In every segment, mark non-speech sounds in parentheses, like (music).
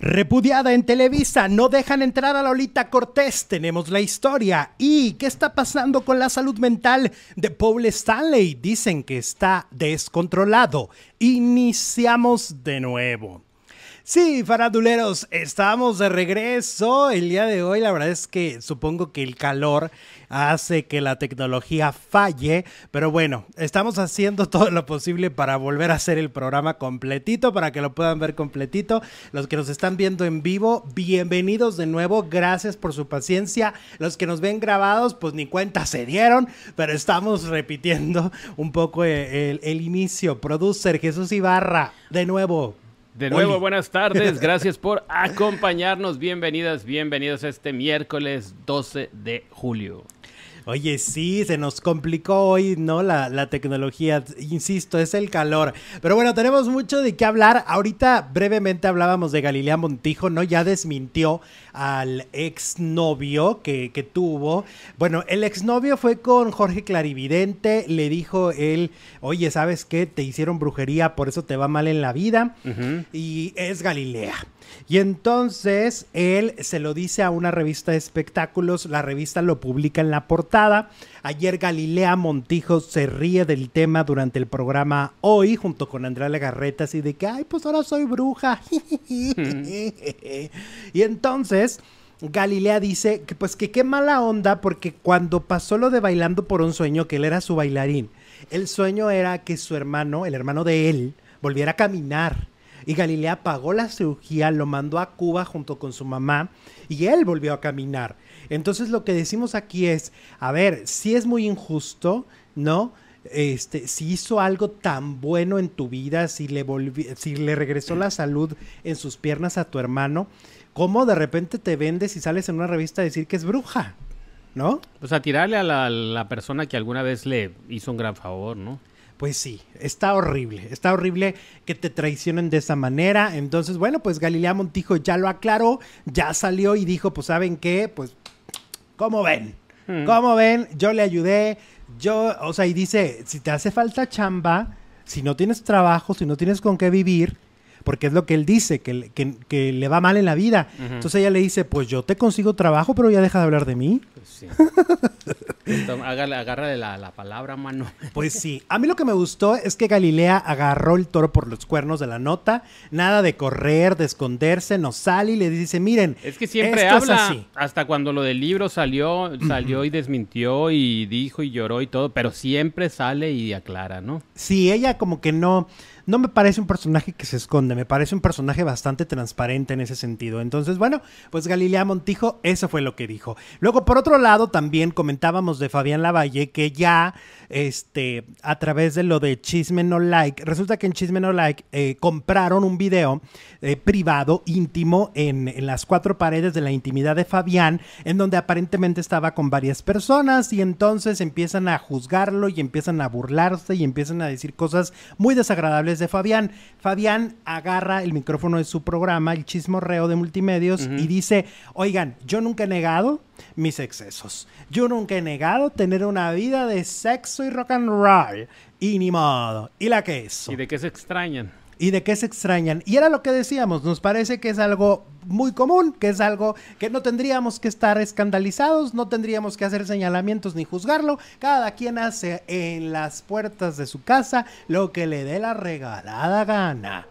Repudiada en Televisa, no dejan entrar a Lolita Cortés, tenemos la historia. ¿Y qué está pasando con la salud mental de Paul Stanley? Dicen que está descontrolado. Iniciamos de nuevo. Sí, faraduleros, estamos de regreso el día de hoy. La verdad es que supongo que el calor hace que la tecnología falle, pero bueno, estamos haciendo (laughs) todo lo posible para volver a hacer el programa completito, para que lo puedan ver completito. Los que nos están viendo en vivo, bienvenidos de nuevo, gracias por su paciencia. Los que nos ven grabados, pues ni cuenta se dieron, pero estamos repitiendo un poco el, el inicio. Producer Jesús Ibarra, de nuevo, de nuevo, buenas tardes. (laughs) Gracias por acompañarnos. Bienvenidas, bienvenidos a este miércoles 12 de julio. Oye, sí, se nos complicó hoy, ¿no? La, la, tecnología, insisto, es el calor. Pero bueno, tenemos mucho de qué hablar. Ahorita brevemente hablábamos de Galilea Montijo, ¿no? Ya desmintió al exnovio que, que tuvo. Bueno, el exnovio fue con Jorge Clarividente, le dijo él, oye, ¿sabes qué? Te hicieron brujería, por eso te va mal en la vida. Y es Galilea. Y entonces él se lo dice a una revista de espectáculos, la revista lo publica en la portada. Ayer Galilea Montijo se ríe del tema durante el programa Hoy junto con Andrea Legarreta, así de que, ay, pues ahora soy bruja. (laughs) y entonces... Galilea dice que pues que qué mala onda porque cuando pasó lo de bailando por un sueño, que él era su bailarín, el sueño era que su hermano, el hermano de él, volviera a caminar y Galilea pagó la cirugía, lo mandó a Cuba junto con su mamá y él volvió a caminar. Entonces lo que decimos aquí es, a ver, si es muy injusto, ¿no? Este, si hizo algo tan bueno en tu vida, si le si le regresó la salud en sus piernas a tu hermano, ¿cómo de repente te vendes y sales en una revista a decir que es bruja? ¿No? Pues a tirarle a la persona que alguna vez le hizo un gran favor, ¿no? Pues sí, está horrible, está horrible que te traicionen de esa manera. Entonces, bueno, pues Galilea Montijo ya lo aclaró, ya salió y dijo, pues saben qué, pues, ¿cómo ven? Hmm. ¿Cómo ven? Yo le ayudé, yo, o sea, y dice, si te hace falta chamba, si no tienes trabajo, si no tienes con qué vivir, porque es lo que él dice, que, que, le va mal en la vida. Entonces ella le dice, pues yo te consigo trabajo, pero ya deja de hablar de mí. Pues sí. (laughs) Agárrale la, la, palabra, mano. Pues sí. A mí lo que me gustó es que Galilea agarró el toro por los cuernos de la nota. Nada de correr, de esconderse, no sale y le dice, miren. Es que siempre habla. así. Hasta cuando lo del libro salió, salió y desmintió y dijo y lloró y todo, pero siempre sale y aclara, ¿no? Sí, ella como que no no me parece un personaje que se esconde, me parece un personaje bastante transparente en ese sentido. Entonces, bueno, pues Galilea Montijo, eso fue lo que dijo. Luego, por otro lado, también comentábamos de Fabián Lavalle que ya, este, a través de lo de Chisme No Like, resulta que en Chisme No Like eh, compraron un video eh, privado, íntimo, en, en las cuatro paredes de la intimidad de Fabián, en donde aparentemente estaba con varias personas y entonces empiezan a juzgarlo y empiezan a burlarse y empiezan a decir cosas muy desagradables de Fabián. Fabián agarra el micrófono de su programa, el chismorreo de multimedios, y dice, oigan, yo nunca he negado mis excesos. Yo nunca he negado tener una vida de sexo y rock and roll. Y ni modo. ¿Y la que es? ¿Y de qué se extrañan? y de qué se extrañan. Y era lo que decíamos, nos parece que es algo muy común, que es algo que no tendríamos que estar escandalizados, no tendríamos que hacer señalamientos ni juzgarlo. Cada quien hace en las puertas de su casa lo que le dé la regalada gana.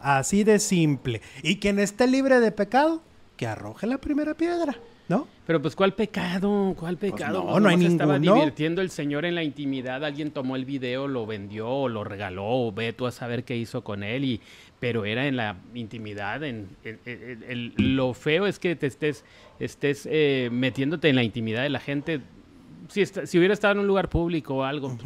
Así de simple. Y quien esté libre de pecado, que arroje la primera piedra. ¿No? Pero pues ¿cuál pecado? ¿Cuál pues, pecado? no, no hay ninguno. estaba divirtiendo el señor en la intimidad, alguien tomó el video, lo vendió o lo regaló, o ve tú a saber qué hizo con él, y, pero era en la intimidad. En, lo feo es que te estés, estés eh, metiéndote en la intimidad de la gente. Si, si hubiera estado en un lugar público o algo,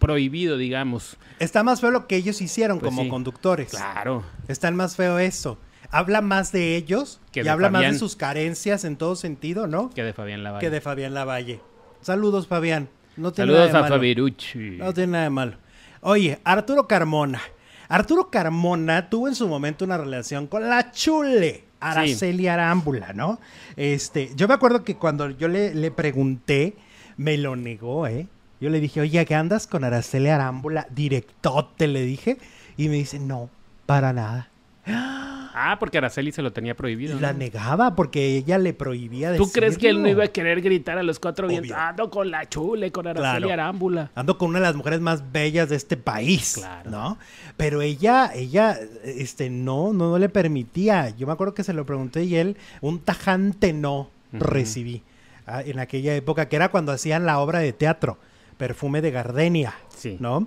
prohibido, digamos. Está más feo lo que ellos hicieron pues como conductores. Claro. Está más feo eso habla más de ellos que y habla más de sus carencias en todo sentido, ¿no? Que de Fabián Lavalle. Que de Fabián Lavalle. Saludos, Fabián. No tiene Saludos nada de a Fabirucci. No tiene nada de malo. Oye, Arturo Carmona. Arturo Carmona tuvo en su momento una relación con la chule. Araceli Arámbula, ¿no? Este, yo me acuerdo que cuando yo le, le pregunté, me lo negó, ¿eh? Yo le dije, oye, ¿qué andas con Araceli Arámbula? Directote, le dije. Y me dice, no, para nada. ¡Ah! Ah, porque Araceli se lo tenía prohibido. La ¿no? negaba porque ella le prohibía ¿Tú crees que él no decirlo. iba a querer gritar a los cuatro Obvio. vientos? Ando con la chule, con Araceli Claro. Arámbula. Ando con una de las mujeres más bellas de este país, Claro. ¿no? Pero ella, ella, este, no, no, no le permitía. Yo me acuerdo que se lo pregunté y él, un tajante no recibí ah, en aquella época, que era cuando hacían la obra de teatro, Perfume de Gardenia, Sí. ¿no?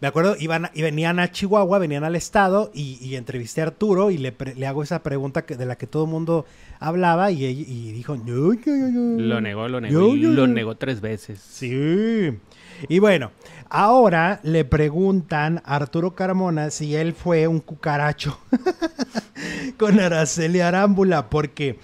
Me acuerdo, iban, y venían a Chihuahua, venían al estado y, y entrevisté a Arturo y le, hago esa pregunta que, de la que todo el mundo hablaba y, dijo, "No, no, no, no". Lo negó, lo negó. Yo, yo, lo yo. negó tres veces. Sí. Y bueno, ahora le preguntan a Arturo Carmona si él fue un cucaracho (laughs) con Araceli Arámbula, porque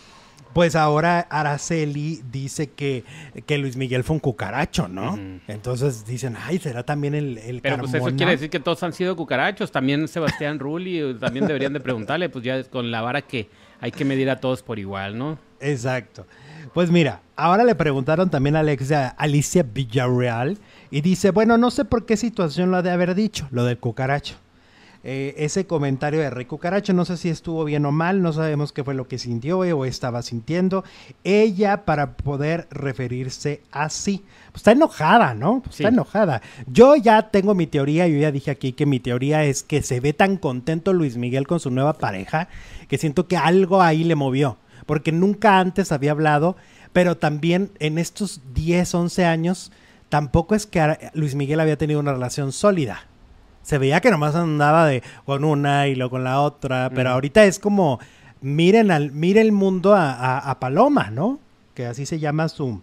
pues ahora Araceli dice que, que Luis Miguel fue un cucaracho, ¿no? Entonces dicen, ay, será también el, el Pero pues eso Carmona?". quiere decir que todos han sido cucarachos. También Sebastián (laughs) Rulli, eh, también deberían de preguntarle, pues ya con la vara que hay que medir a todos por igual, ¿no? Exacto. Pues mira, ahora le preguntaron también a Alexia, Alicia Villarreal y dice, bueno, no sé por qué situación lo ha de haber dicho, lo del cucaracho. Eh, ese comentario de Rey Cucaracho, no sé si estuvo bien o mal, no sabemos qué fue lo que sintió eh, o estaba sintiendo. Ella para poder referirse así. Pues está enojada, ¿no? Pues Sí. Está enojada. Yo ya tengo mi teoría, yo ya dije aquí que mi teoría es que se ve tan contento Luis Miguel con su nueva pareja que siento que algo ahí le movió. Porque nunca antes había hablado, pero también en estos 10, 11 años, tampoco es que Luis Miguel había tenido una relación sólida. Se veía que nomás andaba de con una y luego con la otra, pero Mm. ahorita es como miren al mire el mundo a, a- a Paloma, ¿no? Que así se llama su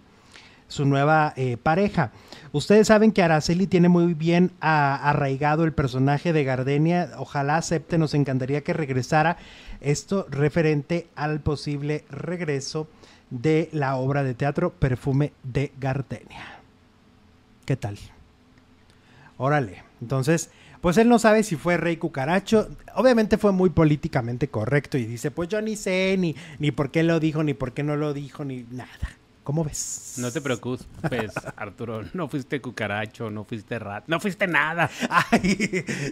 su nueva eh, pareja. Ustedes saben que Araceli tiene muy bien a- arraigado el personaje de Gardenia. Ojalá acepte, nos encantaría que regresara. Esto referente al posible regreso de la obra de teatro Perfume de Gardenia. ¿Qué tal? Órale. Entonces, pues él no sabe si fue rey cucaracho. Obviamente fue muy políticamente correcto y dice, pues yo ni sé ni, ni por qué lo dijo, ni por qué no lo dijo, ni nada. ¿Cómo ves? No te preocupes, (laughs) Arturo. No fuiste cucaracho, no fuiste rat, no fuiste nada. Ay,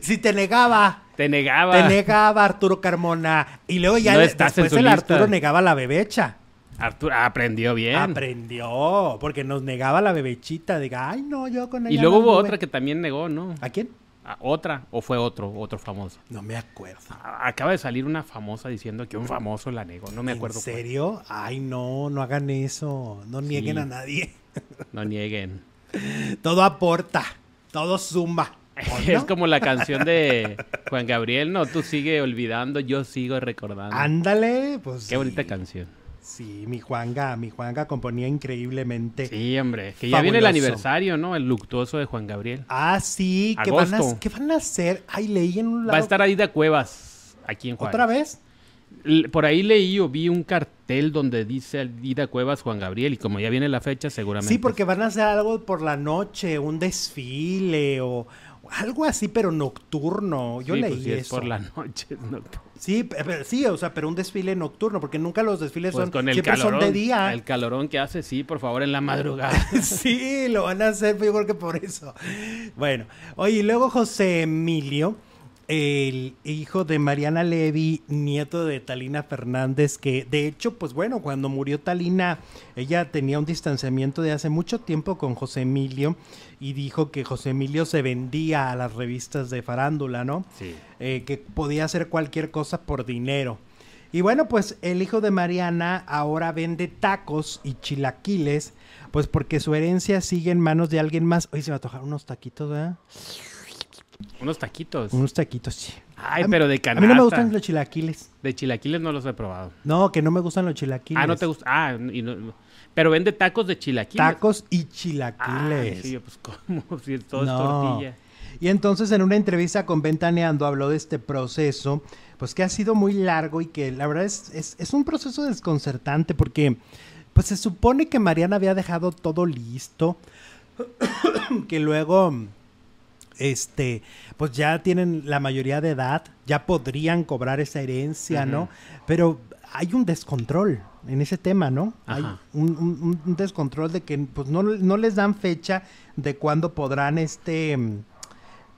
si te negaba. Te negaba. Te negaba Arturo Carmona. Y luego ya No le- después el lista. Arturo negaba la bebecha. Arturo aprendió bien. Aprendió, porque nos negaba la bebechita. Diga, ay, no, yo con ella y luego no hubo anduve". otra que también negó, ¿no? ¿A quién? ¿Otra? ¿O fue otro? Otro famoso. No me acuerdo. Acaba de salir una famosa diciendo que un famoso la negó. No me acuerdo. ¿En cuál. serio? Ay, no, no hagan eso. No nieguen Sí. a nadie. No nieguen. Todo aporta, todo suma. ¿O (laughs) Es como la canción de Juan Gabriel, no, tú sigue olvidando, yo sigo recordando. Ándale, pues. Qué bonita canción. Sí, mi Juanga, mi Juanga componía increíblemente. Sí, hombre, que ya viene el aniversario, ¿no? El luctuoso de Juan Gabriel. Ah, sí, ¿qué van, a. ¿qué van a hacer? Ay, leí en un lado. Va a estar Aida Cuevas aquí en Juárez. ¿Otra vez? Por ahí leí o vi un cartel donde dice Aida Cuevas Juan Gabriel y como ya viene la fecha seguramente. Sí, porque van a hacer algo por la noche, un desfile o algo así, pero nocturno. Yo Sí, leí pues, si es eso. por la noche. no. Sí, pe- pe- sí, o sea, pero un desfile nocturno, porque nunca los desfiles Pues son, con el siempre calorón, son de día. el calorón que hace, sí, por favor, en la madrugada. (laughs) sí, lo van a hacer, yo creo que por eso. Bueno, oye, y luego José Emilio, el hijo de Mariana Levy, nieto de Talina Fernández, que de hecho, pues bueno, cuando murió Talina, ella tenía un distanciamiento de hace mucho tiempo con José Emilio y dijo que José Emilio se vendía a las revistas de farándula, ¿no? Sí. eh, que podía hacer cualquier cosa por dinero. Y bueno, pues el hijo de Mariana ahora vende tacos y chilaquiles, pues porque su herencia sigue en manos de alguien más. Oye, se me antojaron unos taquitos, ¿verdad? Unos taquitos. Unos taquitos, sí. Ay, A pero de A canasta. mí no me gustan los chilaquiles. De chilaquiles no los he probado. No, que no me gustan los chilaquiles. Ah, no te gusta. Ah, y no- no. pero vende tacos de chilaquiles. Tacos y chilaquiles. sí, pues como (laughs) si todo No. es tortilla. Y entonces en una entrevista con Ventaneando habló de este proceso, pues que ha sido muy largo y que la verdad es, es, es un proceso desconcertante porque pues se supone que Mariana había dejado todo listo, (coughs) que luego este pues ya tienen la mayoría de edad, ya podrían cobrar esa herencia, ¿no? Pero hay un descontrol en ese tema, ¿no? Hay un, un- un descontrol de que pues no, no les dan fecha de cuándo podrán este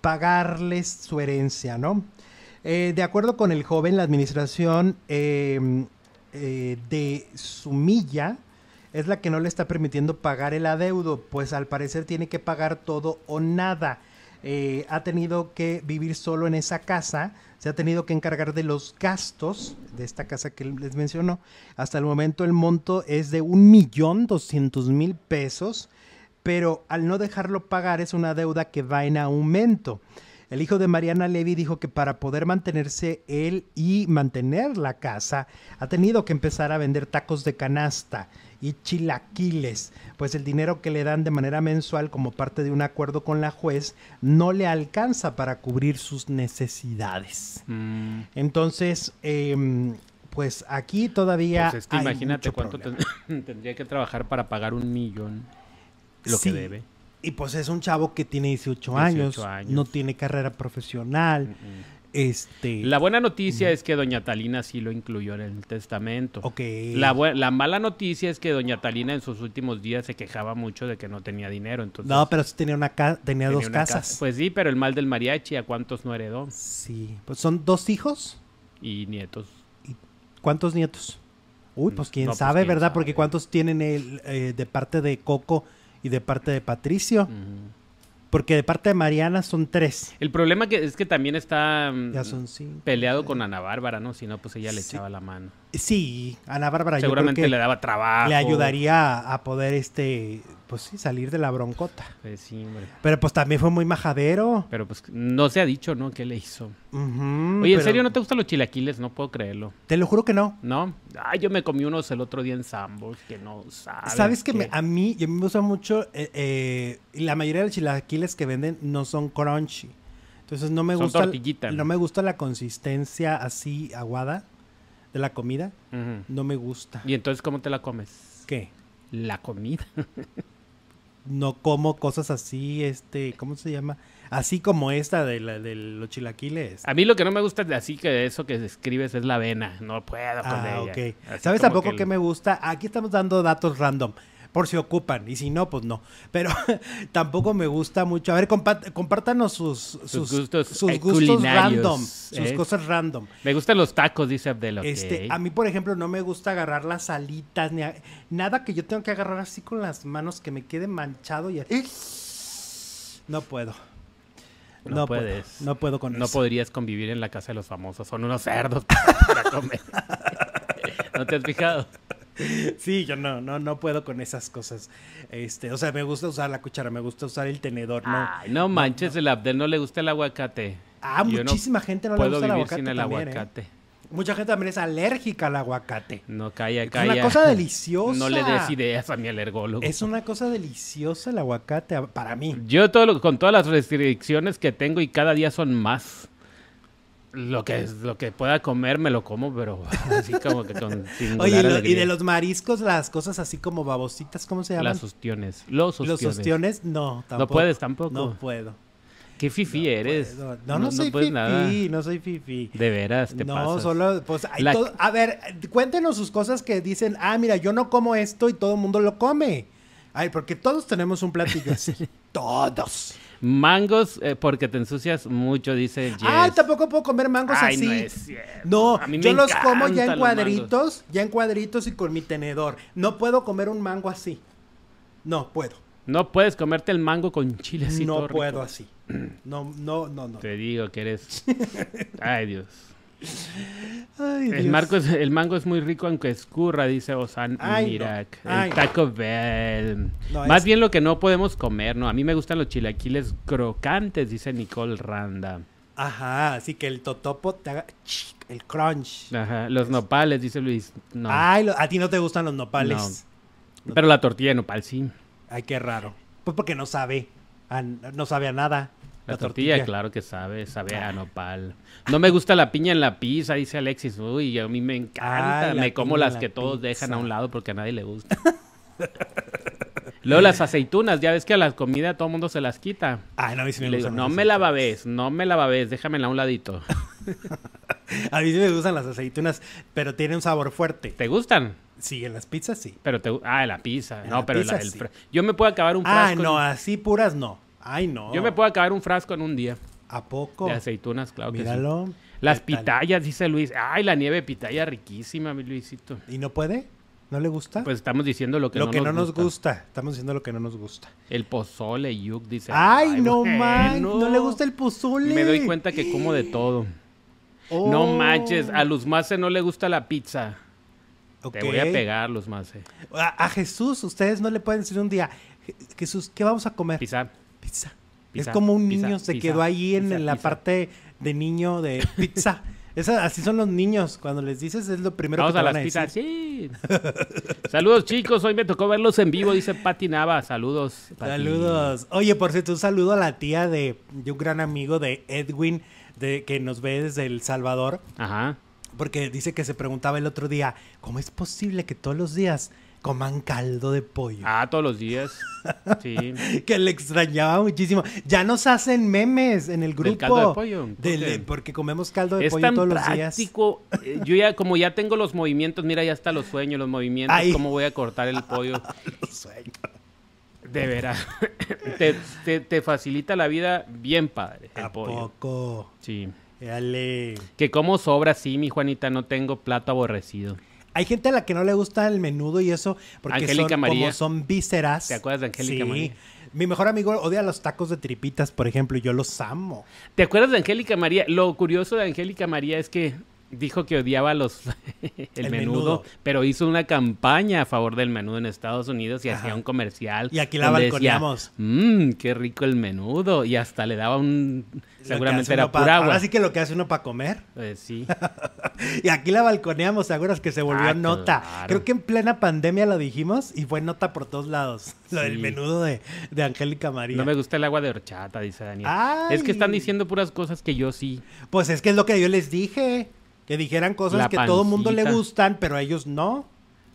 pagarles su herencia, ¿no? Eh, de acuerdo con el joven, la administración eh, eh, de Sumilla es la que no le está permitiendo pagar el adeudo, pues al parecer tiene que pagar todo o nada. Eh, ha tenido que vivir solo en esa casa, se ha tenido que encargar de los gastos de esta casa que les mencionó. Hasta el momento el monto es de un millón doscientos mil pesos, pero al no dejarlo pagar es una deuda que va en aumento. El hijo de Mariana Levy dijo que para poder mantenerse él y mantener la casa, ha tenido que empezar a vender tacos de canasta y chilaquiles, pues el dinero que le dan de manera mensual como parte de un acuerdo con la juez no le alcanza para cubrir sus necesidades. Mm, Entonces, em, pues aquí todavía... pues es que hay imagínate mucho cuánto ten- (coughs) tendría que trabajar para pagar un millón. Lo Sí, que debe. Y pues es un chavo que tiene 18, 18 años, años. no tiene carrera profesional. Mm, Este. La buena noticia es que doña Talina sí lo incluyó en el testamento. Ok. La, la mala noticia es que doña Talina en sus últimos días se quejaba mucho de que no tenía dinero. Entonces, No, pero sí tenía una ca- tenía, tenía dos una casas. casa. Pues sí, pero el mal del mariachi, ¿a cuántos no heredó? Sí. Pues son dos hijos. Y nietos. ¿Cuántos nietos? Uy, pues quién No, pues, sabe, quién ¿verdad? sabe. Porque cuántos tienen el, eh, de parte de Coco y de parte de Patricio. Ujú. Porque de parte de Mariana son tres. El problema que es que también está mm, Ya son cinco. peleado con Ana Bárbara, ¿no? Si no, pues ella le Sí. echaba la mano. Sí, Ana Bárbara yo creo Seguramente que le daba trabajo. le ayudaría a poder, este, pues sí, salir de la broncota. Pues sí, hombre. Pero pues también fue muy majadero. Pero pues no se ha dicho, ¿no? ¿Qué le hizo? Oye, ¿en serio no te gustan los chilaquiles? No puedo creerlo. Te lo juro que no. ¿No? Ay, yo me comí unos el otro día en Sambos que no sabes. Sabes que qué. me- a mí, y a mí me gusta mucho, eh, eh, la mayoría de los chilaquiles que venden no son crunchy. Entonces no me Son gusta, ¿no? me gusta la consistencia así aguada de la comida. No me gusta. ¿Y entonces cómo te la comes? ¿Qué? La comida. (laughs) No como cosas así, este, ¿cómo se llama? Así como esta de, la, de los chilaquiles. A mí lo que no me gusta de así que eso que escribes es la avena. No puedo con Ah, ella. ok. Así ¿Sabes tampoco que que, el- me gusta? Aquí estamos dando datos random, por si ocupan, y si no, pues no. Pero (laughs) tampoco me gusta mucho. A ver, compártanos sus, sus, gustos, sus eh, gustos random, sus ¿eh? cosas random. Me gustan los tacos, dice Abdel. Este, a mí, por ejemplo, no me gusta agarrar las alitas, ni a- nada que yo tenga que agarrar así con las manos que me quede manchado y no puedo. No puedes. no puedo con No eso. podrías convivir en la casa de los famosos. Son unos cerdos (laughs) para comer. (laughs) ¿No te has fijado? (laughs) Sí, yo no, no, no puedo con esas cosas. Este, o sea, me gusta usar la cuchara, me gusta usar el tenedor, no. Ay, no manches, el Abdel no le gusta el aguacate. Ah, Yo no muchísima gente no le gusta el vivir aguacate sin el también, ¿eh? aguacate. Mucha gente también es alérgica al aguacate. No, calla, Es calla. una cosa deliciosa. (laughs) No le des ideas a mi alergólogo. Es una cosa deliciosa el aguacate para mí. Yo todo lo- con todas las restricciones que tengo y cada día son más. Lo que lo que pueda comer me lo como, pero (laughs) así como que con Oye, y, lo- y alegría. de los mariscos, las cosas así como babositas, ¿cómo se llaman? las ostiones. Los ostiones. Los ostiones, no, tampoco. No puedes tampoco. No puedo. Qué fifi eres. puedo. No, no, soy fifi, nada. no soy fifi. De veras, te no, pasas. solo, pues, hay La- todo- a ver, cuéntenos sus cosas que dicen, ah, mira, yo no como esto y todo el mundo lo come. Ay, porque todos tenemos un platillo así. (laughs) todos. Mangos eh, porque te ensucias mucho, dice Jess. Ay, tampoco puedo comer mangos Ay, así. no es. No, A mí me yo los como ya en cuadritos, ya en cuadritos y con mi tenedor. No puedo comer un mango así. No puedo. No puedes comerte el mango con chile así no rico. puedo así. No, no, no, no. Te digo que eres. (laughs) Ay, Dios. Ay, El, Dios. marco es- el mango es muy rico aunque escurra, dice Osan no. Mirak. El no. Taco Bell. No, Más es- bien lo que no podemos comer, ¿no? A mí me gustan los chilaquiles crocantes, dice Nicole Randa. Ajá, así que el totopo te haga el crunch. Ajá. Los nopales, dice Luis. No. Ay, lo- a ti no te gustan los nopales. Pero la tortilla de nopal sí. Ay, qué raro. Pues porque no sabe. a- no sabe a nada. La, tortilla, claro que sabe, sabe a nopal. No me gusta la piña en la pizza, dice Alexis. Uy, a mí me encanta. Ay, me como en las la que todos dejan a un lado porque a nadie le gusta. Luego las aceitunas, ya ves que a la comida todo el mundo se las quita. Ay, no, a mí sí me Le digo, gustan no me la babes, no me la babes, déjamela a un ladito. (laughs) A mí sí me gustan las aceitunas, pero tiene un sabor fuerte. ¿Te gustan? Sí, en las pizzas sí. Pero te, ah, la pizza. En no, la pero pizza, la- el sí. yo me puedo acabar un Ah, frasco. no, en- así puras no. Ay, no. Yo me puedo acabar un frasco en un día ¿A poco? de aceitunas, claro que sí. Míralo. Las pitayas, dice Luis. Ay, la nieve pitaya riquísima, mi Luisito. ¿Y no puede? ¿No le gusta? Pues estamos diciendo lo que, lo no, que nos no nos gusta. gusta. Estamos diciendo lo que no nos gusta. El pozole, Yuk, dice. Ay, no bueno. man, no le gusta el pozole. Me doy cuenta que como de todo. Oh. No manches, a Luz Mace no le gusta la pizza. Te voy a pegar, Luz Mace. A, a Jesús, ustedes no le pueden decir un día, "Je- Jesús, ¿qué vamos a comer? Pizza. Pizza. Pizza, es como un pizza, niño se pizza, quedó ahí en, la pizza. parte de niño de pizza. (laughs) Esa, así son los niños. Cuando les dices es lo primero Vamos que a te las a pizzas. decir. Sí. (laughs) Saludos, chicos. Hoy me tocó verlos en vivo, dice Pati Nava. Saludos. Pati. Saludos. Oye, por cierto, un saludo a la tía de, de un gran amigo de Edwin, de, que nos ve desde El Salvador, Ajá. porque dice que se preguntaba el otro día, ¿cómo es posible que todos los días coman caldo de pollo? Ah, todos los días. (laughs) Sí. Que le extrañaba muchísimo. Ya nos hacen memes en el grupo. ¿Del caldo de pollo? Porque comemos caldo de Es pollo tan todos los días. práctico. eh, Yo ya, como ya tengo los movimientos, mira, ya hasta los sueños, los movimientos, Ay. cómo voy a cortar el (laughs) pollo. De veras. (laughs) te, te- te facilita la vida bien padre el ¿A pollo. poco? Sí. Dale. Que como sobra, sí, mi Juanita, no tengo plato aborrecido. Hay gente a la que no le gusta el menudo y eso, porque Angélica son, María. como son vísceras. ¿Te acuerdas de Angélica sí. María? Mi mejor amigo odia los tacos de tripitas, por ejemplo, y yo los amo. ¿Te acuerdas de Angélica María? Lo curioso de Angélica María es que dijo que odiaba los (laughs) el, El menudo, menudo. pero hizo una campaña a favor del menudo en Estados Unidos y Ajá. hacía un comercial. Y aquí la balconeamos. Mmm, qué rico el menudo. Y hasta le daba un... Lo Seguramente era pa- pura agua. Ahora sí que lo que hace uno para comer. Pues sí. (laughs) Y aquí la balconeamos, ¿te que se volvió Ah, nota? claro. Creo que en plena pandemia lo dijimos y fue nota por todos lados. (laughs) Lo del Sí. menudo de, de Angélica María. No me gusta el agua de horchata, dice Daniel. Ay. Es que están diciendo puras cosas que yo sí. Pues es que es lo que yo les dije. Que dijeran cosas La que todo mundo le gustan, pero a ellos no.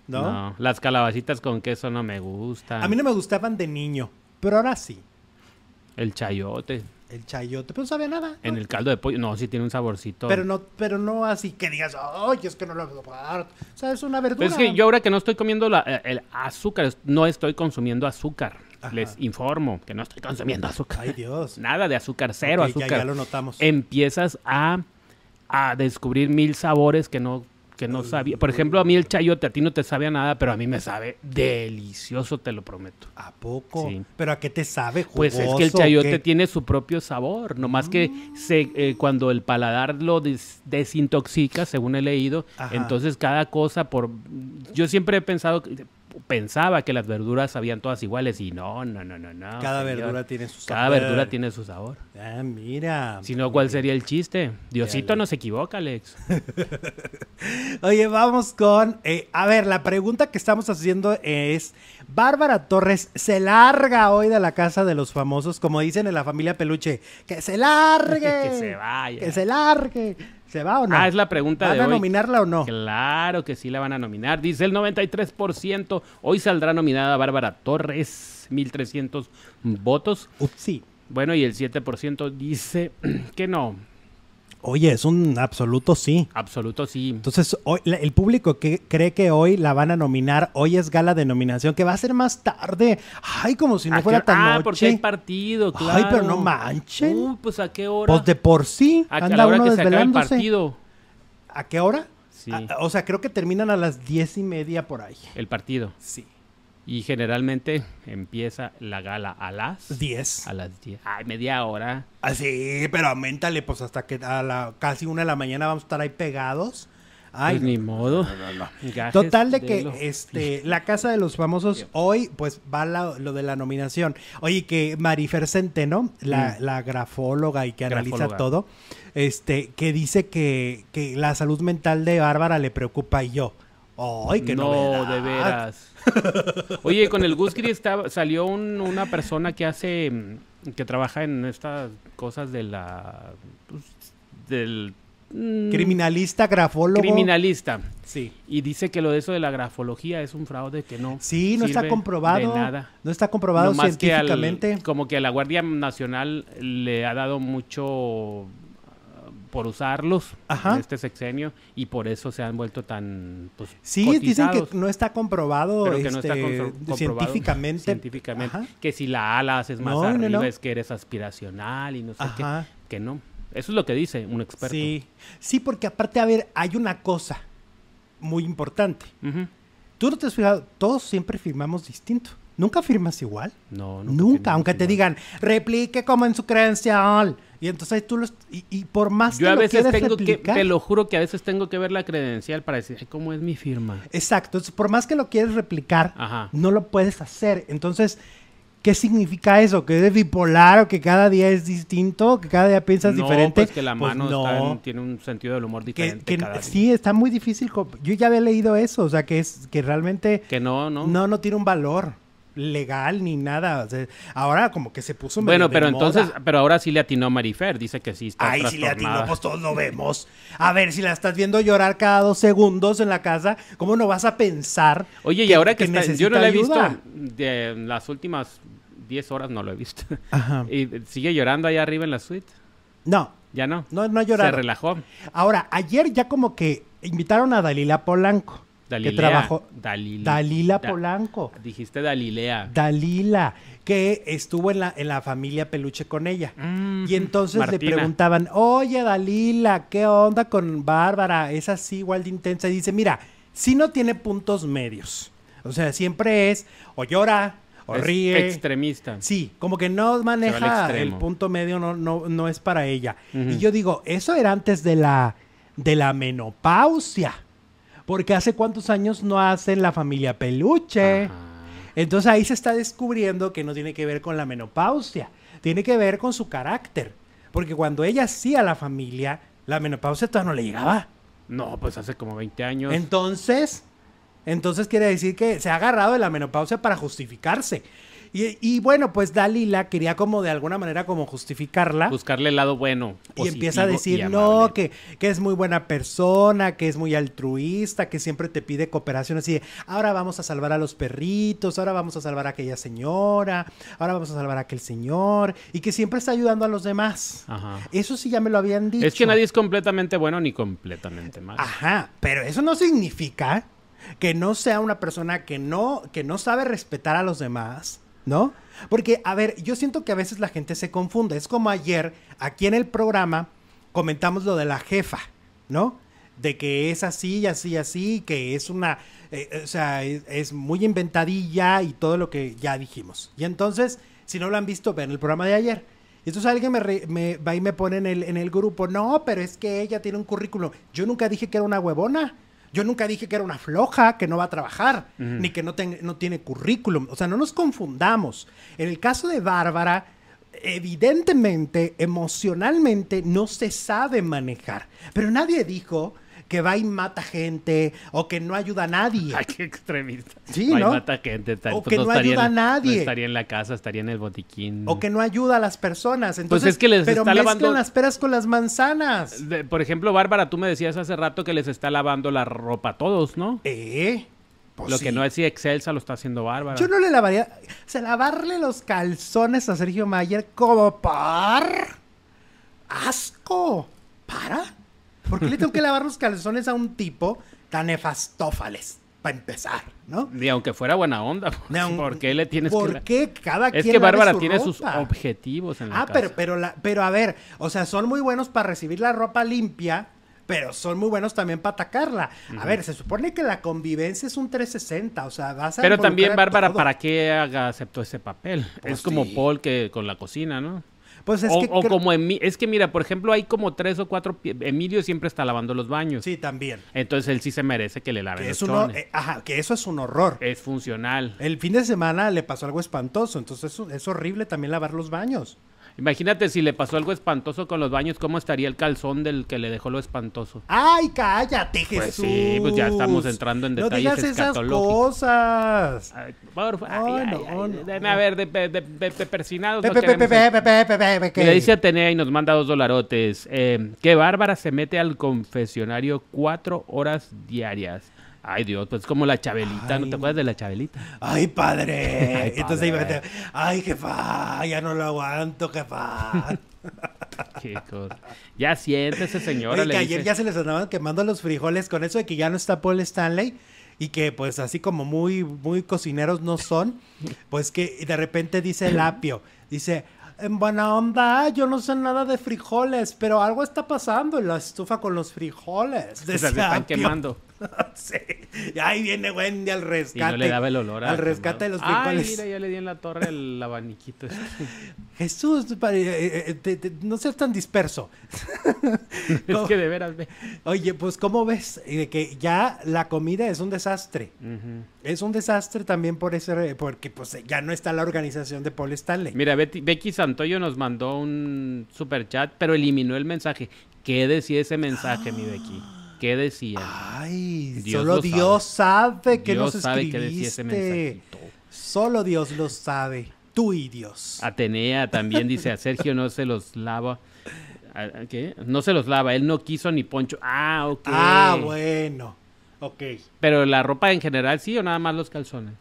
¿No? ¿No? las calabacitas con queso no me gustan. A mí no me gustaban de niño, pero ahora sí. El chayote. El chayote, pero no sabía nada. En el caldo de pollo. No, sí tiene un saborcito. Pero no, pero no así que digas, ay, es que no lo puedo pagar. O sea, es una verdura. Pues es que yo ahora que no estoy comiendo la- eh, el azúcar, no estoy consumiendo azúcar. Ajá. Les informo que no estoy consumiendo azúcar. Ay, Dios. (laughs) Nada de azúcar, cero Ok, ya- azúcar. Ya, lo notamos. Empiezas a, a descubrir mil sabores que no, que no sabía. Por ejemplo, a mí el chayote a ti no te sabe a nada, pero a mí me sabe delicioso, te lo prometo. ¿A poco? Sí. ¿Pero a qué te sabe? Pues es que el ¿Jugoso chayote tiene su propio sabor, nomás que se, eh, cuando el paladar lo des- desintoxica, según he leído, Ajá. entonces cada cosa por... Yo siempre he pensado, pensaba que las verduras sabían todas iguales y no, no, no, no, no. Cada señor. verdura tiene su Cada sabor. verdura tiene su sabor. Ah, mira. Si no, ¿cuál sería el chiste? Diosito no se equivoca, Alex. (laughs) Oye, vamos con. eh, a ver, la pregunta que estamos haciendo es: Bárbara Torres se larga hoy de la casa de los famosos, como dicen en la familia Peluche. ¡Que se largue! (laughs) Que se vaya. ¡Que se largue! ¿Se va o no? Ah, es la pregunta ¿Van de a hoy. nominarla o no? Claro que sí la van a nominar. Dice el 93%. Hoy saldrá nominada Bárbara Torres, 1.300 votos. Upsi. Bueno, y el 7% dice (clears throat) que no. Oye, es un absoluto sí. Absoluto sí. Entonces, hoy, el público que cree que hoy la van a nominar, hoy es gala de nominación, que va a ser más tarde. Ay, como si no ¿A fuera tan ah, noche. porque hay partido, Ay, claro. pero no manchen. Uy, pues a qué hora. Pues de por sí, a, a anda la hora uno que se acabe el desvelándose. partido. ¿A qué hora? Sí. Ah, o sea, creo que terminan a las diez y media por ahí. El partido. Sí. Y generalmente empieza la gala a las... Diez. A las 10. Ay, media hora. Ah, sí, pero aumentale, pues hasta que a la casi una de la mañana vamos a estar ahí pegados. Ay, Pues ni modo. Total de que lo- este la casa de los famosos hoy pues va la- lo de la nominación. Oye, que Marifer Centeno, la, Mm. la grafóloga y que analiza Grafóloga. todo, este, que dice que, que la salud mental de Bárbara le preocupa y yo. Ay, qué no, novedad. de veras. (laughs) Oye, con el Gusgri salió un- una persona que hace, mm, que trabaja en estas cosas de la, pues, del mm, Criminalista, grafólogo. criminalista. Sí. Y dice que lo de eso de la grafología es un fraude que no. Sí, no está comprobado. De nada. No está comprobado Nomás que al- científicamente. como que a la Guardia Nacional le ha dado mucho por usarlos Ajá. en este sexenio y por eso se han vuelto tan pues, Sí, dicen que cotizados. no está comprobado, pero que no está este, comprobado científicamente. científicamente. Ajá. Que si la ala haces más No, no, arriba no. es que eres aspiracional y no sé Ajá. qué. Que no. Eso es lo que dice un experto. Sí, sí, porque aparte, a ver, hay una cosa muy importante. Ujú. Tú no te has fijado, todos siempre firmamos distinto. Nunca firmas igual. No, Nunca, firmamos aunque te igual. digan, replique como en su credencial. Y entonces tú los. Y, y por más Yo que a lo veces quieres tengo que, replicar- te lo juro que a veces tengo que ver la credencial para decir, "Ay, ¿cómo es mi firma? Exacto. entonces, por más que lo quieres replicar, Ajá. no lo puedes hacer. Entonces, ¿qué significa eso? ¿Que eres bipolar o que cada día es distinto? ¿Que cada día piensas no, diferente? pues que la Pues mano no. está en- tiene un sentido del humor que, diferente que cada día. sí, está muy difícil. Yo ya había leído eso, o sea, que es que realmente Que no, no. no, no tiene un valor legal ni nada. o sea, ahora como que se puso medio bueno, de pero entonces, moda. pero ahora sí le atinó a Marifer, dice que sí está Ay, si le atinó, pues todos lo vemos. A ver, si la estás viendo llorar cada dos segundos en la casa, ¿cómo no vas a pensar? Oye, y ahora que, está, yo no la he visto de las últimas 10 horas no lo he visto. Ajá. (laughs) y sigue llorando allá arriba en la suite. No, Ya no. no, no ha Se llorado. relajó. Ahora, ayer ya como que invitaron a Dalila Polanco. Dalilea. Que trabajó. Dalil- Dalila Da- Polanco. Dijiste Dalilea. Dalila, que estuvo en la, en la familia Peluche con ella. Mm, Y entonces Martina. le preguntaban, oye Dalila, ¿qué onda con Bárbara? ¿Es así igual de intensa? Y dice, mira, si no tiene puntos medios. O sea, siempre es o llora o Es ríe. Extremista. Sí, como que no maneja el punto medio, no, no, no es para ella. Y yo digo, eso era antes de la, de la menopausia. Porque hace cuántos años no hacen la familia peluche. Ajá. Entonces ahí se está descubriendo que no tiene que ver con la menopausia, tiene que ver con su carácter. Porque cuando ella hacía la familia, la menopausia todavía no le llegaba. No, pues hace como 20 años. Entonces, entonces quiere decir que se ha agarrado de la menopausia para justificarse. Y, y bueno, pues Dalila quería como de alguna manera como justificarla. Buscarle el lado bueno. Y empieza a decir, no, que, que es muy buena persona, que es muy altruista, que siempre te pide cooperación así de, ahora vamos a salvar a los perritos, ahora vamos a salvar a aquella señora, ahora vamos a salvar a aquel señor, y que siempre está ayudando a los demás. Ajá. Eso sí ya me lo habían dicho. Es que nadie es completamente bueno ni completamente malo. Ajá, pero eso no significa que no sea una persona que no, que no sabe respetar a los demás, ¿no? Porque, a ver, yo siento que a veces la gente se confunde. Es como ayer, aquí en el programa, comentamos lo de la jefa, ¿no? De que es así así así, que es una, eh, o sea, es, es muy inventadilla y todo lo que ya dijimos. Y entonces, si no lo han visto, ven el programa de ayer. Y entonces alguien me, re- me va y me pone en el, en el grupo, no, pero es que ella tiene un currículum. Yo nunca dije que era una huevona. Yo nunca dije que era una floja, que no va a trabajar, ni que no, no tiene currículum. O sea, no nos confundamos. En el caso de Bárbara, evidentemente, emocionalmente, no se sabe manejar. Pero nadie dijo que va y mata gente o que no ayuda a nadie. Ay, qué extremista. Sí, ¿no? mata gente. tal- O pues que no estaría ayuda a nadie. No estaría en la casa, estaría en el botiquín. O que no ayuda a las personas. Entonces, es que les pero está mezclan lavando- las peras con las manzanas. De- por ejemplo, Bárbara, tú me decías hace rato que les está lavando la ropa a todos, ¿no? ¿Eh? Pues Lo sí. que no decía Excelsa lo está haciendo Bárbara. Yo no le lavaría. O sea, lavarle los calzones a Sergio Mayer como par. ¡Asco! ¿Para? ¿Por qué le tengo que lavar los calzones a un tipo tan nefastófales? Para empezar, ¿no? Y aunque fuera buena onda, (laughs) No, ¿por qué le tienes ¿Por que...? qué cada Es quien que lave Bárbara su tiene sus objetivos en la Ah, casa. pero, pero, la, pero a ver, o sea, son muy buenos para recibir la ropa limpia, pero son muy buenos también para atacarla. A ver, se supone que la convivencia es un 360, o sea, vas a Pero también Bárbara, todo. ¿para qué haga, aceptó ese papel? Pues es como sí. Paul que con la cocina, ¿no? Pues es o que o cre- como Emi- es que mira, por ejemplo, hay como tres o cuatro. Emilio siempre está lavando los baños. Sí, también. Entonces él sí se merece que le laven Que los uno, eh, ajá, que eso es un horror. Es funcional. El fin de semana le pasó algo espantoso, entonces es, es horrible también lavar los baños. Imagínate si le pasó algo espantoso con los baños, ¿cómo estaría el calzón del que le dejó lo espantoso? ¡Ay, cállate, Jesús! Pues sí, pues ya estamos entrando en No detalles digas esas cosas. Ay, por fa- Ay, ay, no, no, deme no. a ver, de, persinados. no ¿qué? dice Atenea y nos manda dos dolarotes. Eh, que Bárbara se mete al confesionario cuatro horas diarias. Ay, Dios, pues como la Chabelita, ¿no te acuerdas de la Chabelita? ¡Ay, padre! (laughs) Ay, Entonces iba a padre. meter, ¡ay, jefa! Ya no lo aguanto, jefa. (laughs) Qué cosa. Ya siéntese, señora. Oye, le que ayer ya se les andaban quemando los frijoles con eso de que ya no está Paul Stanley y que pues así como muy, muy cocineros no son, pues que de repente dice el apio, dice, en buena onda, yo no sé nada de frijoles, pero algo está pasando en la estufa con los frijoles. (laughs) O sea, se están Apio. Quemando. (laughs) sí. Y ahí viene Wendy al Y rescate. no le daba el olor a Al rescate de los quemado. Ay, frijoles. mira, ya le di en la torre el (laughs) abaniquito. este. Jesús, eh, eh, te- te- no seas tan disperso. (laughs) es que de veras, ve. Oye, pues ¿cómo ves? Y De que ya la comida es un desastre. Es un desastre también por ese, porque pues ya no está la organización de Paul Stanley. Mira, Betty- Becky Santoyo nos mandó un super chat, pero eliminó el mensaje. ¿Qué decía ese mensaje, mi Becky? ¿Qué decía? Ay, Dios solo lo Dios sabe, que Dios nos sabe qué decía ese escribiste. mensajito. Solo Dios lo sabe. Tú y Dios. Atenea también dice a Sergio no se los lava. ¿A- a ¿Qué? No se los lava, él no quiso ni poncho. Ah, ok. Ah, bueno. Ok. Pero la ropa en general sí o nada más los calzones.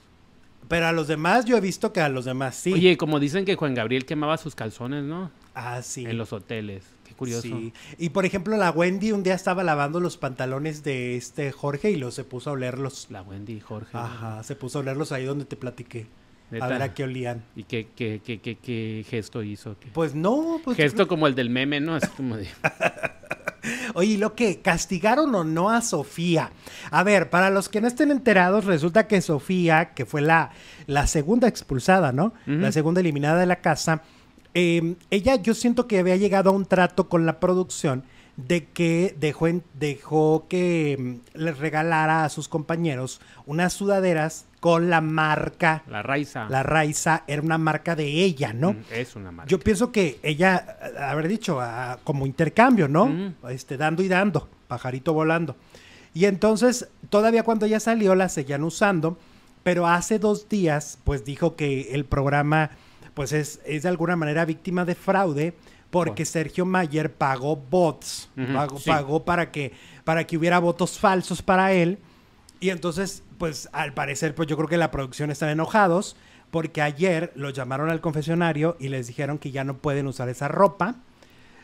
Pero a los demás yo he visto que a los demás sí. Oye, como dicen que Juan Gabriel quemaba sus calzones, ¿no? ah, sí. En los hoteles. Curioso. Sí. Y por ejemplo, la Wendy un día estaba lavando los pantalones de este Jorge y los se puso a olerlos. La Wendy, Jorge. Ajá, se puso a olerlos ahí donde te platiqué. ¿Neta? A ver a qué olían. ¿Y qué, qué, qué, qué, qué gesto hizo? ¿Qué? Pues no, pues Gesto como el del meme, ¿no? Es como de... (laughs) Oye, ¿y lo que castigaron o no a Sofía. A ver, para los que no estén enterados, resulta que Sofía, que fue la, la segunda expulsada, ¿no? La segunda eliminada de la casa, eh, ella yo siento que había llegado a un trato con la producción de que dejó, dejó que mm, les regalara a sus compañeros unas sudaderas con la marca, La Raiza. la Raiza, era una marca de ella, ¿no? Mm, Es una marca. Yo pienso que ella haber dicho como intercambio, ¿no? Ujú. Este, dando y dando, pajarito volando. Y entonces, todavía cuando ella salió, la seguían usando, pero hace dos días, pues dijo que el programa, pues es, es de alguna manera víctima de fraude, porque Por- Sergio Mayer pagó bots, pagó, sí. pagó para que, para que hubiera votos falsos para él. Y entonces, pues al parecer, pues yo creo que la producción están enojados porque ayer los llamaron al confesionario y les dijeron que ya no pueden usar esa ropa.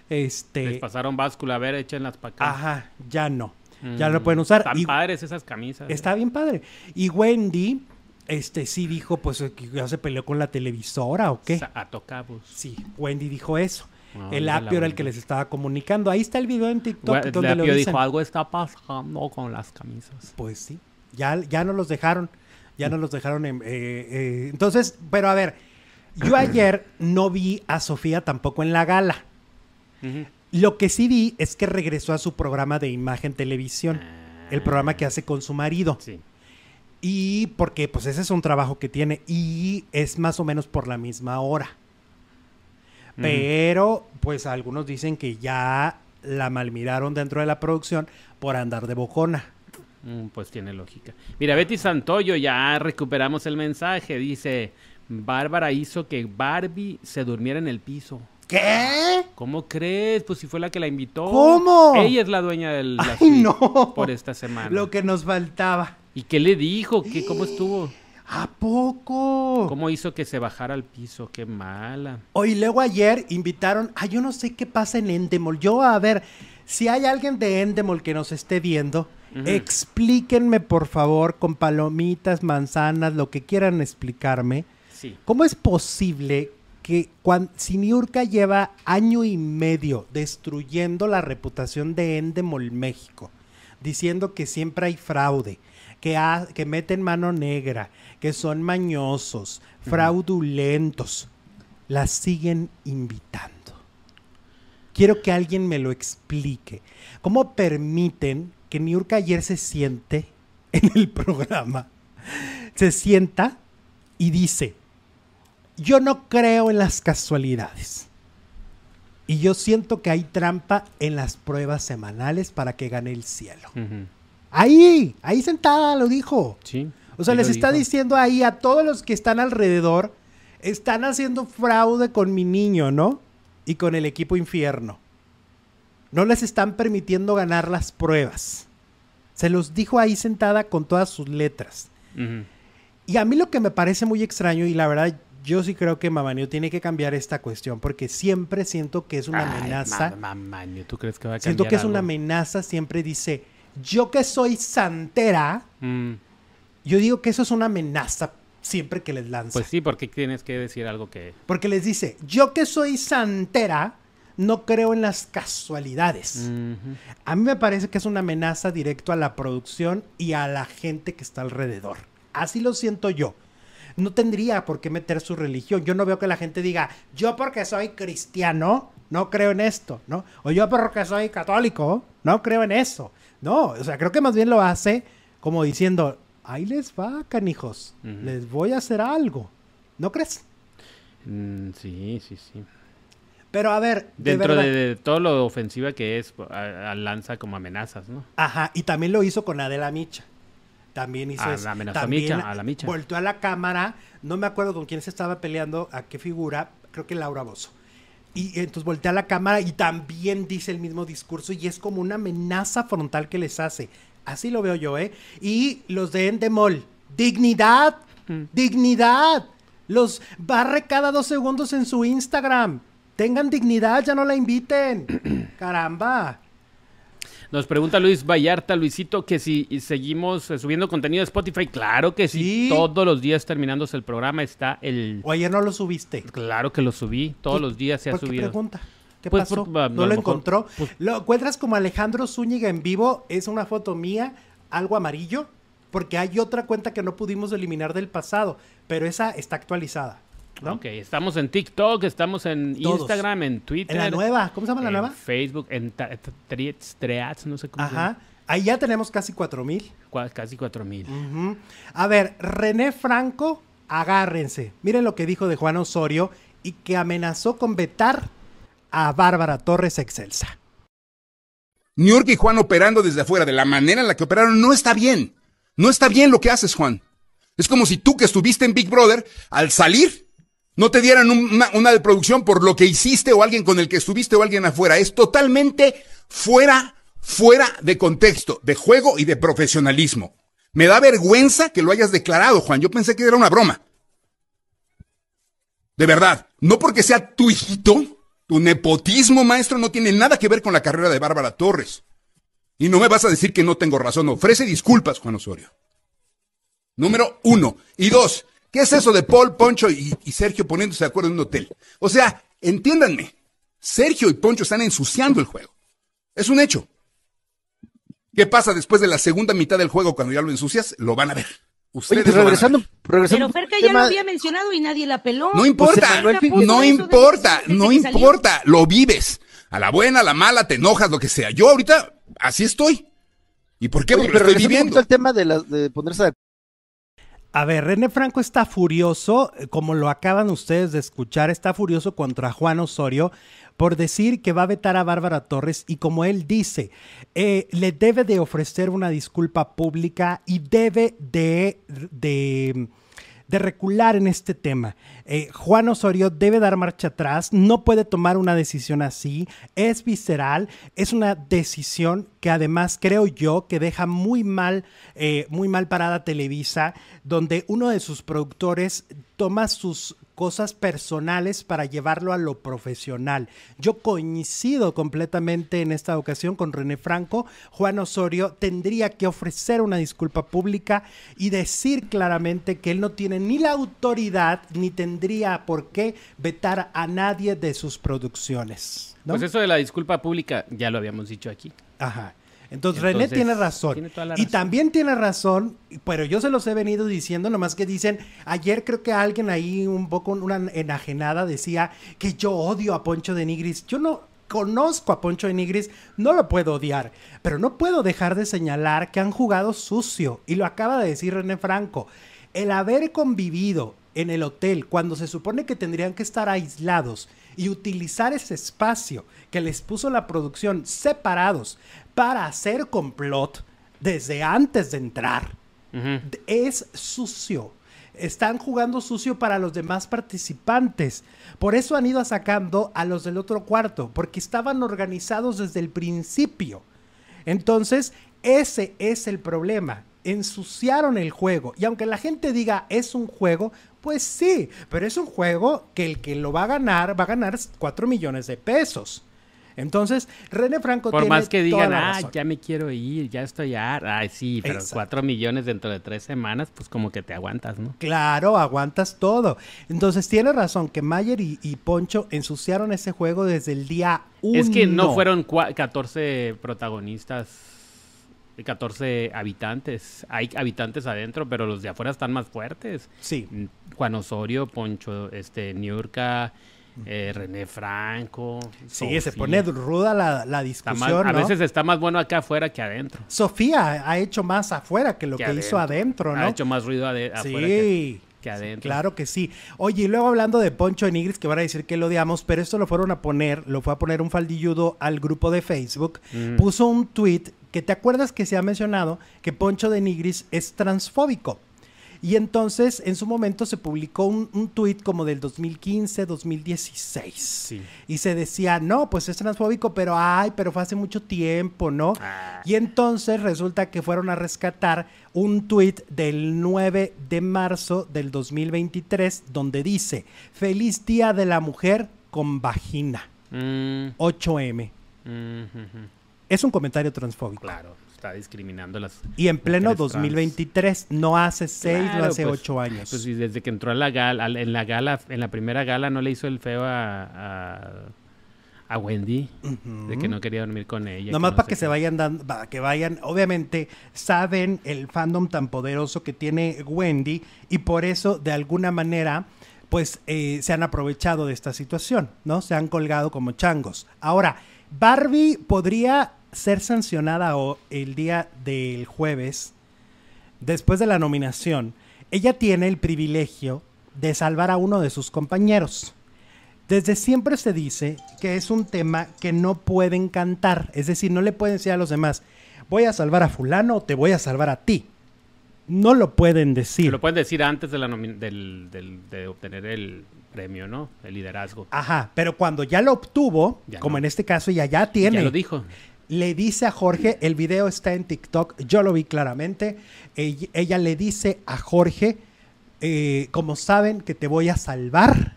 Les Este, pasaron báscula, a ver, échenlas para acá. ajá, ya no. Ya Mm, no pueden usar. Están Y padres esas camisas. ¿eh? está bien padre. Y Wendy, este sí dijo, pues ya se peleó con la televisora o qué. A tocabos. Sí, Wendy dijo eso. Ah, el apio era el que les estaba comunicando. Ahí está el video en TikTok Gua- donde lo Lapio dicen. dijo, algo está pasando con las camisas. Pues sí, ya, ya no los dejaron, ya no los dejaron en... eh, eh, entonces, pero a ver, yo (clears throat) ayer no vi a Sofía tampoco en la gala. Lo que sí vi es que regresó a su programa de imagen televisión, el programa que hace con su marido. Sí. Y porque pues ese es un trabajo que tiene y es más o menos por la misma hora. Pero pues algunos dicen que ya la malmiraron dentro de la producción por andar de bocona. Mm, pues tiene lógica. Mira, Betty Santoyo, ya recuperamos el mensaje. Dice, Bárbara hizo que Barbie se durmiera en el piso. ¿Qué? ¿Cómo crees? Pues si fue la que la invitó. ¿Cómo? Ella es la dueña del la Ay, no. por esta semana. Lo que nos faltaba. ¿Y qué le dijo? ¿Qué, ¿Cómo (gasps) estuvo? ¿A poco? ¿Cómo hizo que se bajara al piso? Qué mala. Hoy luego ayer invitaron, ah, yo no sé qué pasa en Endemol. Yo, a ver, si hay alguien de Endemol que nos esté viendo, Ujú. explíquenme por favor con palomitas, manzanas, lo que quieran explicarme. Sí. ¿Cómo es posible que cuando, si Niurka lleva año y medio destruyendo la reputación de Endemol México, diciendo que siempre hay fraude, que, ha- que meten mano negra, que son mañosos, fraudulentos, la siguen invitando? Quiero que alguien me lo explique. ¿Cómo permiten que Niurka ayer se siente (laughs) en el programa? Se sienta y dice, yo no creo en las casualidades. Y yo siento que hay trampa en las pruebas semanales para que gane el cielo. Ahí, ahí sentada lo dijo. Sí. O sea, les está dijo. diciendo ahí a todos los que están alrededor, están haciendo fraude con mi niño, ¿no? Y con el equipo infierno. No les están permitiendo ganar las pruebas. Se los dijo ahí sentada con todas sus letras. Y a mí lo que me parece muy extraño, y la verdad, yo sí creo que Mamanio tiene que cambiar esta cuestión, porque siempre siento que es una Ay, amenaza. ma- mamanio, ¿tú crees que va a siento cambiar que es una amenaza, siempre dice, yo que soy santera, Mm, yo digo que eso es una amenaza siempre que les lanza. Pues sí, porque tienes que decir algo que... Porque les dice, yo que soy santera, no creo en las casualidades. A mí me parece que es una amenaza directo a la producción y a la gente que está alrededor. Así lo siento yo. No tendría por qué meter su religión. Yo no veo que la gente diga, yo porque soy cristiano, no creo en esto, ¿no? O yo porque soy católico, no creo en eso. No, o sea, creo que más bien lo hace como diciendo, ahí les va, canijos, les voy a hacer algo. ¿No crees? Mm, sí, sí, sí. Pero a ver, dentro de, todo lo ofensiva que es, lanza como amenazas, ¿no? Ajá, y también lo hizo con Adela Micha. También hizo eso. también a la Micha. Voltó a la cámara, no me acuerdo con quién se estaba peleando, a qué figura, creo que Laura Bozo. Y entonces voltea la cámara y también dice el mismo discurso y es como una amenaza frontal que les hace. Así lo veo yo, ¿eh? Y los de Endemol, dignidad, mm. dignidad. Los barre cada dos segundos en su Instagram. Tengan dignidad, ya no la inviten. (clears throat) Caramba. Nos pregunta Luis Vallarta, Luisito, que si seguimos eh, subiendo contenido de Spotify. Claro que sí. Todos los días terminándose el programa está el... O ayer no lo subiste. Claro que lo subí. Todos los días se ha subido. Qué pregunta? ¿Qué pues, pasó? ¿No lo, encontró? Pues lo encuentras como Alejandro Zúñiga en vivo. Es una foto mía, algo amarillo. Porque hay otra cuenta que no pudimos eliminar del pasado. Pero esa está actualizada. Ok, estamos en TikTok, estamos en Instagram, en Twitter. En la nueva, ¿cómo se llama la nueva? Facebook, en Treats, no sé cómo Ajá. Ahí ya tenemos casi cuatro mil. Casi cuatro mil. A ver, René Franco, agárrense. Miren lo que dijo de Juan Osorio y que amenazó con vetar a Bárbara Torres Excelsa. New York y Juan operando desde afuera de la manera en la que operaron no está bien. No está bien lo que haces, Juan. Es como si tú que estuviste en Big Brother, al salir, no te dieran una, de producción por lo que hiciste o alguien con el que estuviste o alguien afuera. Es totalmente fuera, fuera de contexto, de juego y de profesionalismo. Me da vergüenza que lo hayas declarado, Juan. Yo pensé que era una broma. De verdad, no porque sea tu hijito, tu nepotismo, maestro, no tiene nada que ver con la carrera de Bárbara Torres. Y no me vas a decir que no tengo razón. Ofrece disculpas, Juan Osorio. Número uno. Y dos, ¿Qué es eso de Paul, Poncho y, Sergio poniéndose de acuerdo en un hotel? O sea, entiéndanme, Sergio y Poncho están ensuciando el juego. Es un hecho. ¿Qué pasa después de la segunda mitad del juego cuando ya lo ensucias? Lo van a ver. Ustedes regresando, regresando, Pero Ferca ya lo había mencionado y nadie la peló. No importa, no importa, no importa, lo vives. A la buena, a la mala, te enojas, lo que sea. Yo ahorita así estoy. ¿Y por qué? Porque lo estoy viviendo. el tema de, de ponerse de a ver, René Franco está furioso, eh, como lo acaban ustedes de escuchar, está furioso contra Juan Osorio por decir que va a vetar a Bárbara Torres y como él dice, eh, le debe de ofrecer una disculpa pública y debe de, de de recular en este tema. Eh, Juan Osorio debe dar marcha atrás, no puede tomar una decisión así, es visceral, es una decisión que además creo yo que deja muy mal, eh, muy mal parada Televisa, donde uno de sus productores toma sus cosas personales para llevarlo a lo profesional. Yo coincido completamente en esta ocasión con René Franco. Juan Osorio tendría que ofrecer una disculpa pública y decir claramente que él no tiene ni la autoridad ni tendría por qué vetar a nadie de sus producciones. Pues eso de la disculpa pública ya lo habíamos dicho aquí. Ajá. Entonces, René tiene razón. Y también tiene razón, pero yo se los he venido diciendo, nomás que dicen, ayer creo que alguien ahí un poco una enajenada decía que yo odio a Poncho de Nigris. Yo no conozco a Poncho de Nigris, no lo puedo odiar, pero no puedo dejar de señalar que han jugado sucio. Y lo acaba de decir René Franco. El haber convivido en el hotel cuando se supone que tendrían que estar aislados y utilizar ese espacio que les puso la producción separados para hacer complot desde antes de entrar. Es sucio. Están jugando sucio para los demás participantes. Por eso han ido sacando a los del otro cuarto, porque estaban organizados desde el principio. Entonces, ese es el problema. Ensuciaron el juego. Y aunque la gente diga es un juego, pues sí, pero es un juego que el que lo va a ganar va a ganar 4 millones de pesos. Entonces, René Franco Por tiene más que digan, toda la ah, ya me quiero ir, ya estoy ya. Ay, sí, pero Exacto. cuatro millones dentro de tres semanas, pues como que te aguantas, ¿no? Claro, aguantas todo. Entonces, tiene razón que Mayer y, y Poncho ensuciaron ese juego desde el día 1. Es que no fueron cua- 14 protagonistas, 14 habitantes. Hay habitantes adentro, pero los de afuera están más fuertes. Sí. Juan Osorio, Poncho, este, Niurka, eh, René Franco. Sí, se pone ruda la, la Está más- discusión, a ¿no? veces está más bueno acá afuera que adentro. Sofía ha hecho más afuera que lo que, Que hizo adentro, ¿no? Ha hecho más ruido afuera que, Sí. que adentro. Claro que sí. Oye, y luego hablando de Poncho de Nigris, que van a decir que lo odiamos, pero esto lo fueron a poner, lo fue a poner un faldilludo al grupo de Facebook, Mm. puso un tweet que te acuerdas que se ha mencionado que Poncho de Nigris es transfóbico. Y entonces, en su momento, se publicó un, un tuit como del 2015, 2016. Sí. Y se decía, no, pues es transfóbico, pero ay, pero fue hace mucho tiempo, ¿no? Ah. Y entonces resulta que fueron a rescatar un tuit del 9 de marzo del 2023, donde dice, feliz día de la mujer con vagina, Mm, 8M. mm. Es un comentario transfóbico. Claro, está discriminando las. Y en pleno mujeres trans. 2023, no hace 6, no hace pues, 8 años. Pues y desde que entró a la gala, al- en la gala, en la primera gala no le hizo el feo a, a, a Wendy, de que no quería dormir con ella. Nomás no para que se vayan dando, para que vayan, obviamente saben el fandom tan poderoso que tiene Wendy y por eso de alguna manera pues eh, se han aprovechado de esta situación, ¿no? Se han colgado como changos. Ahora, Barbie podría ser sancionada el día del jueves después de la nominación. Ella tiene el privilegio de salvar a uno de sus compañeros. Desde siempre se dice que es un tema que no pueden cantar, es decir, no le pueden decir a los demás, voy a salvar a fulano o te voy a salvar a ti. No lo pueden decir. lo pueden decir antes de, la nomi- del, del- de obtener el premio, ¿no? El liderazgo. Ajá, pero cuando ya lo obtuvo, Ya como no. en este caso ya ya tiene, Ya lo dijo. Le dice a Jorge, el video está en TikTok, yo lo vi claramente, ella, ella le dice a Jorge, eh, como saben que te voy a salvar,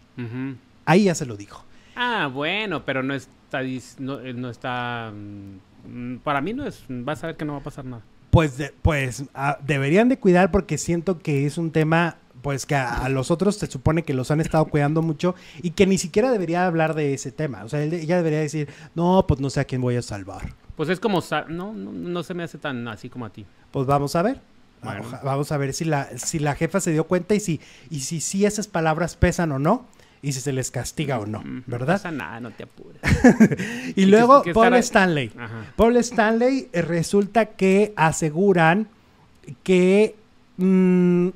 ahí ya se lo dijo. Ah, bueno, pero no está, no, eh, no está, mm, para mí no es, vas a ver que no va a pasar nada. Pues, de- pues ah, deberían de cuidar porque siento que es un tema pues que a, a los otros se supone que los han estado cuidando mucho y que ni siquiera debería hablar de ese tema. O sea, ella debería decir, no, pues no sé a quién voy a salvar. Pues es como, no, no, no se me hace tan así como a ti. Pues vamos a ver. Bueno. Vamos a ver si la, si la jefa se dio cuenta y si, y si, si esas palabras pesan o no y si se les castiga o no, Mm, No ¿verdad? pasa nada, no te apures. (laughs) Y luego Paul estará- Stanley. Ajá. Paul Stanley eh, resulta que aseguran que mm,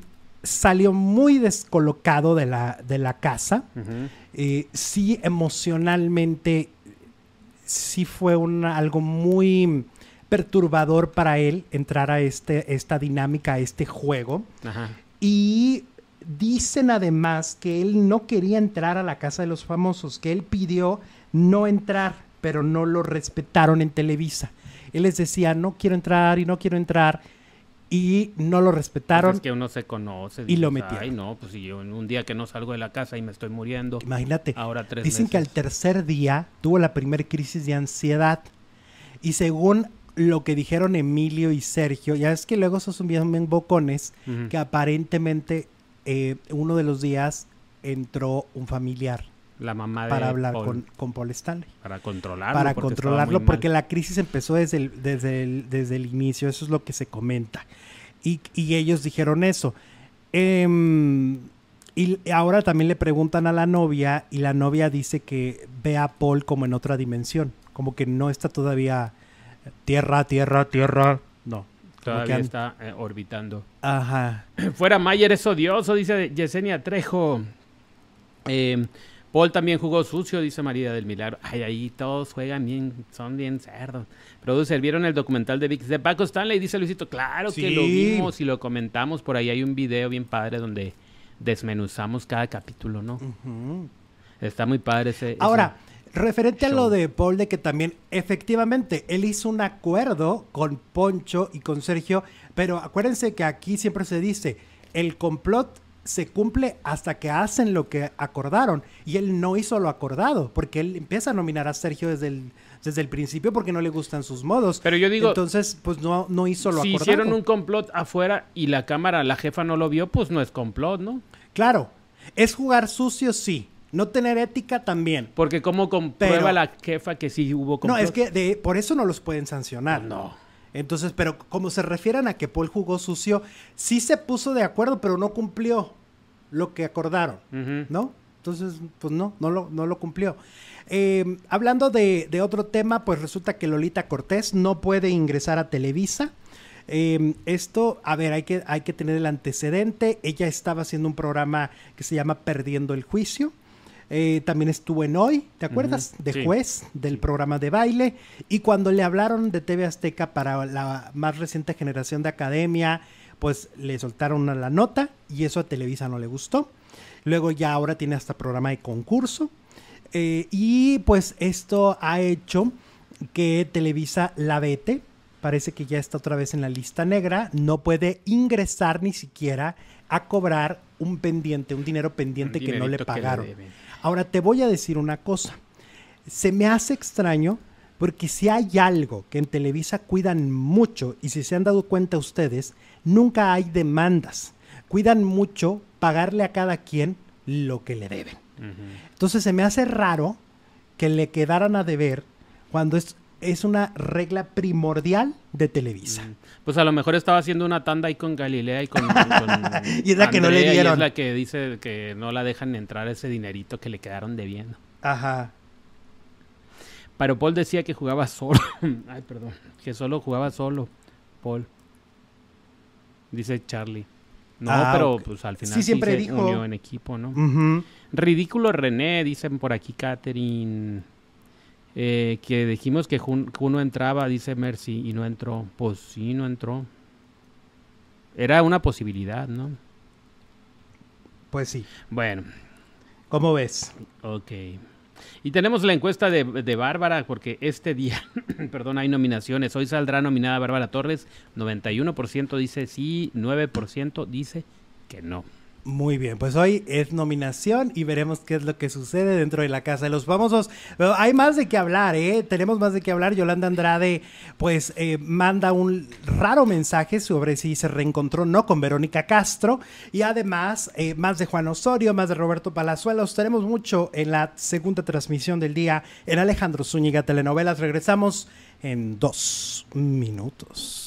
salió muy descolocado de la, de la casa. Eh, sí, emocionalmente, sí fue una- algo muy perturbador para él entrar a este, esta dinámica, a este juego. Ajá. Y dicen además que él no quería entrar a la casa de los famosos, que él pidió no entrar, pero no lo respetaron en Televisa. Él les decía, no quiero entrar y no quiero entrar, y no lo Pues respetaron. es que uno se conoce. y lo metieron. Ay, no, pues si yo en un día que no salgo de la casa y me estoy muriendo. Imagínate. Ahora tres Dicen que al tercer día tuvo la primera crisis de ansiedad. Y según lo que dijeron Emilio y Sergio, ya es que luego esos son bien, bocones, que aparentemente eh, uno de los días entró un familiar La mamá de para hablar Paul, con, con Paul Stanley. para controlarlo. para porque controlarlo, porque mal. la crisis empezó desde el, desde el, desde el inicio, eso es lo que se comenta. Y, y ellos dijeron eso. Em, y ahora también le preguntan a la novia y la novia dice que ve a Paul como en otra dimensión, como que no está todavía tierra, tierra, tierra. No. Todavía está eh, orbitando. Ajá. (clears throat) Fuera Mayer es odioso, dice Yesenia Trejo. Eh, Paul también jugó sucio, dice María del Milagro. Ay, ahí todos juegan bien, son bien cerdos. Producer, ¿vieron el documental de Vix de Paco Stanley? Dice Luisito, claro que lo vimos y lo comentamos. Por ahí hay un video bien padre donde desmenuzamos cada capítulo, ¿no? Está muy padre ese. ese- Ahora, referente a lo de Paul, de que también, efectivamente, él hizo un acuerdo con Poncho y con Sergio, pero acuérdense que aquí siempre se dice, el complot se cumple hasta que hacen lo que acordaron. Y él no hizo lo acordado, porque él empieza a nominar a Sergio desde el, desde el principio porque no le gustan sus modos. Pero yo digo... Entonces, pues no, no hizo lo si acordado. Si hicieron un complot afuera y la cámara, la jefa no lo vio, pues no es complot, ¿no? Claro. Es jugar sucio, sí. No tener ética también. Porque cómo comprueba la jefa que sí hubo complot. No, es que de, por eso no los pueden sancionar. No. Entonces, pero como se refieren a que Paul jugó sucio, sí se puso de acuerdo, pero no cumplió lo que acordaron, ¿no? Entonces, pues no, no lo, no lo cumplió. Eh, hablando de, de, otro tema, pues resulta que Lolita Cortés no puede ingresar a Televisa. Eh, esto, a ver, hay que, hay que tener el antecedente. Ella estaba haciendo un programa que se llama Perdiendo el Juicio. Eh, también estuvo en Hoy, ¿te acuerdas? De juez del programa de baile. Y cuando le hablaron de TV Azteca para la más reciente generación de Academia, pues le soltaron la nota y eso a Televisa no le gustó. Luego ya ahora tiene hasta programa de concurso. Eh, y pues esto ha hecho que Televisa la vete. Parece que ya está otra vez en la lista negra. No puede ingresar ni siquiera a cobrar un pendiente, un dinero pendiente que no le pagaron. Ahora te voy a decir una cosa. Se me hace extraño porque si hay algo que en Televisa cuidan mucho, y si se han dado cuenta ustedes, nunca hay demandas. Cuidan mucho pagarle a cada quien lo que le deben. Entonces se me hace raro que le quedaran a deber cuando es, es una regla primordial de Televisa. Pues a lo mejor estaba haciendo una tanda ahí con Galilea y con... (laughs) y es la que no le dieron. es la que dice que no la dejan entrar ese dinerito que le quedaron debiendo. Ajá. Pero Paul decía que jugaba solo. (laughs) Ay, perdón. Que solo jugaba solo, Paul. Dice Charlie. No, ah, pero pues al final sí, siempre dijo... unió en equipo, ¿no? Ridículo René, dicen por aquí Catherine. Eh, que dijimos que uno entraba, dice Mercy, y no entró. Pues sí, no entró. Era una posibilidad, ¿no? Pues sí. Bueno. ¿Cómo ves? Ok. Y tenemos la encuesta de, de Bárbara, porque este día, (coughs) perdón, hay nominaciones. Hoy saldrá nominada Bárbara Torres. 91% dice sí, 9% dice que no. Muy bien, pues hoy es nominación y veremos qué es lo que sucede dentro de la Casa de los Famosos. Pero hay más de qué hablar, ¿eh? Tenemos más de qué hablar. Yolanda Andrade, pues, eh, manda un raro mensaje sobre si se reencontró no con Verónica Castro. Y además, eh, más de Juan Osorio, más de Roberto Palazuelos. Tenemos mucho en la segunda transmisión del día en Alejandro Zúñiga Telenovelas. Regresamos en dos minutos.